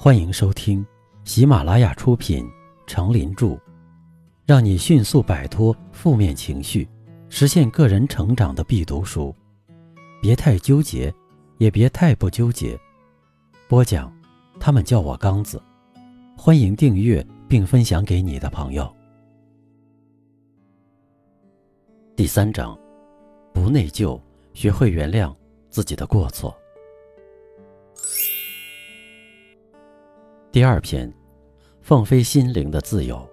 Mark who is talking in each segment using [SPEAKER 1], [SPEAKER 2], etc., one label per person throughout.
[SPEAKER 1] 欢迎收听喜马拉雅出品《成林著》，让你迅速摆脱负面情绪，实现个人成长的必读书。别太纠结，也别太不纠结。播讲，他们叫我刚子。欢迎订阅并分享给你的朋友。第三章，不内疚，学会原谅自己的过错。第二篇，放飞心灵的自由。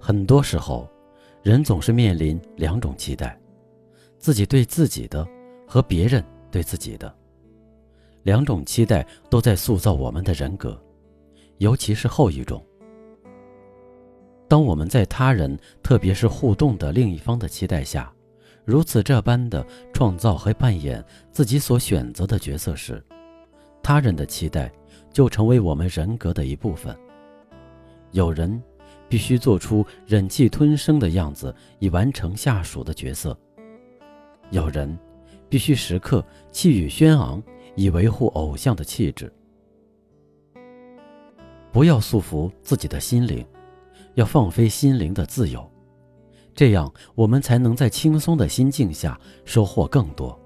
[SPEAKER 1] 很多时候，人总是面临两种期待：自己对自己的和别人对自己的。两种期待都在塑造我们的人格，尤其是后一种。当我们在他人，特别是互动的另一方的期待下，如此这般的创造和扮演自己所选择的角色时，他人的期待就成为我们人格的一部分。有人必须做出忍气吞声的样子以完成下属的角色；有人必须时刻气宇轩昂以维护偶像的气质。不要束缚自己的心灵，要放飞心灵的自由，这样我们才能在轻松的心境下收获更多。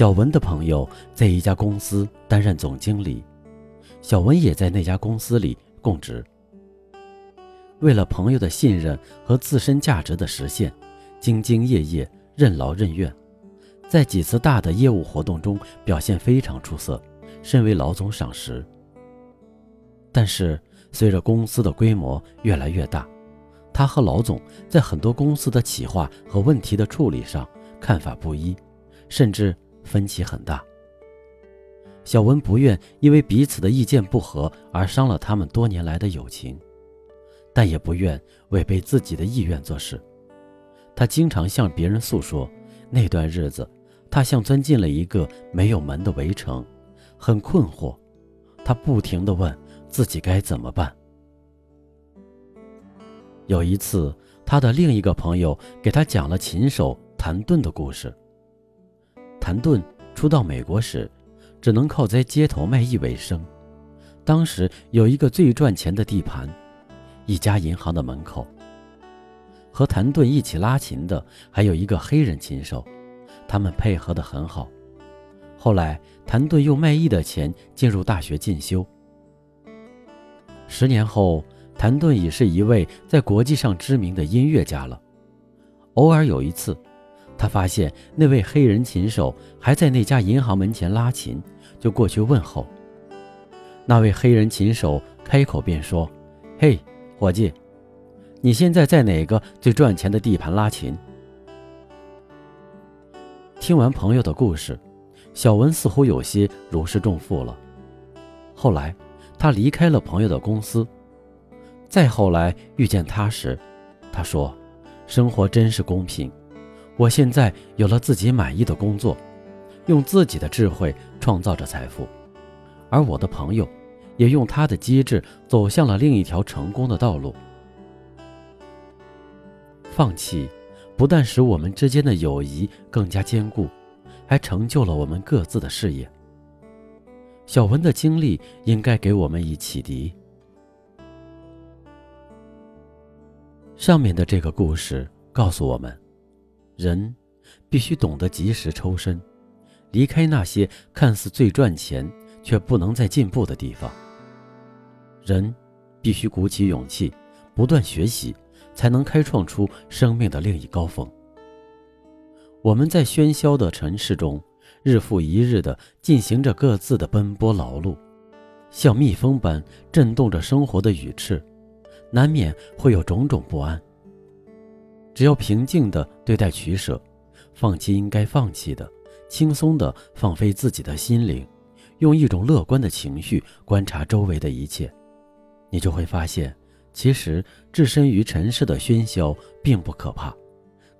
[SPEAKER 1] 小文的朋友在一家公司担任总经理，小文也在那家公司里供职。为了朋友的信任和自身价值的实现，兢兢业业、任劳任怨，在几次大的业务活动中表现非常出色，甚为老总赏识。但是，随着公司的规模越来越大，他和老总在很多公司的企划和问题的处理上看法不一，甚至。分歧很大。小文不愿因为彼此的意见不合而伤了他们多年来的友情，但也不愿违背自己的意愿做事。他经常向别人诉说，那段日子他像钻进了一个没有门的围城，很困惑。他不停地问自己该怎么办。有一次，他的另一个朋友给他讲了琴手谭盾的故事。谭盾初到美国时，只能靠在街头卖艺为生。当时有一个最赚钱的地盘，一家银行的门口。和谭盾一起拉琴的还有一个黑人琴手，他们配合得很好。后来，谭盾用卖艺的钱进入大学进修。十年后，谭盾已是一位在国际上知名的音乐家了。偶尔有一次。他发现那位黑人琴手还在那家银行门前拉琴，就过去问候。那位黑人琴手开口便说：“嘿，伙计，你现在在哪个最赚钱的地盘拉琴？”听完朋友的故事，小文似乎有些如释重负了。后来，他离开了朋友的公司。再后来遇见他时，他说：“生活真是公平。”我现在有了自己满意的工作，用自己的智慧创造着财富，而我的朋友也用他的机智走向了另一条成功的道路。放弃不但使我们之间的友谊更加坚固，还成就了我们各自的事业。小文的经历应该给我们以启迪。上面的这个故事告诉我们。人必须懂得及时抽身，离开那些看似最赚钱却不能再进步的地方。人必须鼓起勇气，不断学习，才能开创出生命的另一高峰。我们在喧嚣的尘世中，日复一日地进行着各自的奔波劳碌，像蜜蜂般震动着生活的羽翅，难免会有种种不安。只要平静地对待取舍，放弃应该放弃的，轻松地放飞自己的心灵，用一种乐观的情绪观察周围的一切，你就会发现，其实置身于尘世的喧嚣并不可怕，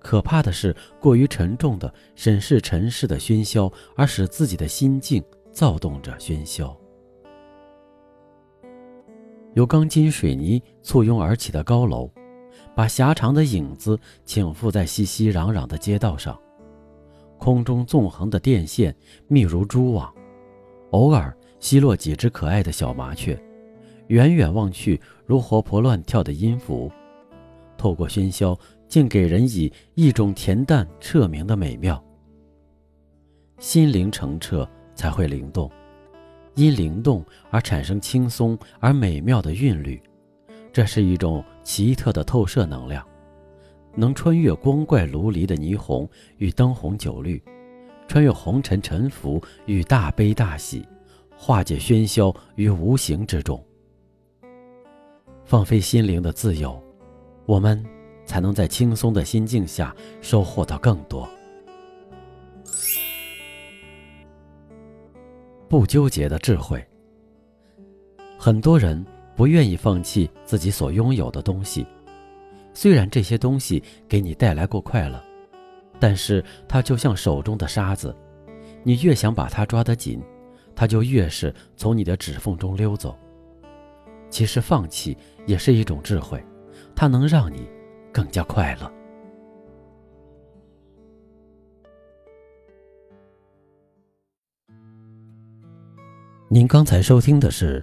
[SPEAKER 1] 可怕的是过于沉重的审视尘世的喧嚣，而使自己的心境躁动着喧嚣。由钢筋水泥簇拥而起的高楼。把狭长的影子倾覆在熙熙攘攘的街道上，空中纵横的电线密如蛛网，偶尔奚落几只可爱的小麻雀，远远望去如活泼乱跳的音符。透过喧嚣，竟给人以一种恬淡彻明的美妙。心灵澄澈才会灵动，因灵动而产生轻松而美妙的韵律，这是一种奇特的透射能量。能穿越光怪陆离的霓虹与灯红酒绿，穿越红尘沉浮与大悲大喜，化解喧嚣于无形之中，放飞心灵的自由，我们才能在轻松的心境下收获到更多。不纠结的智慧，很多人不愿意放弃自己所拥有的东西。虽然这些东西给你带来过快乐，但是它就像手中的沙子，你越想把它抓得紧，它就越是从你的指缝中溜走。其实放弃也是一种智慧，它能让你更加快乐。您刚才收听的是，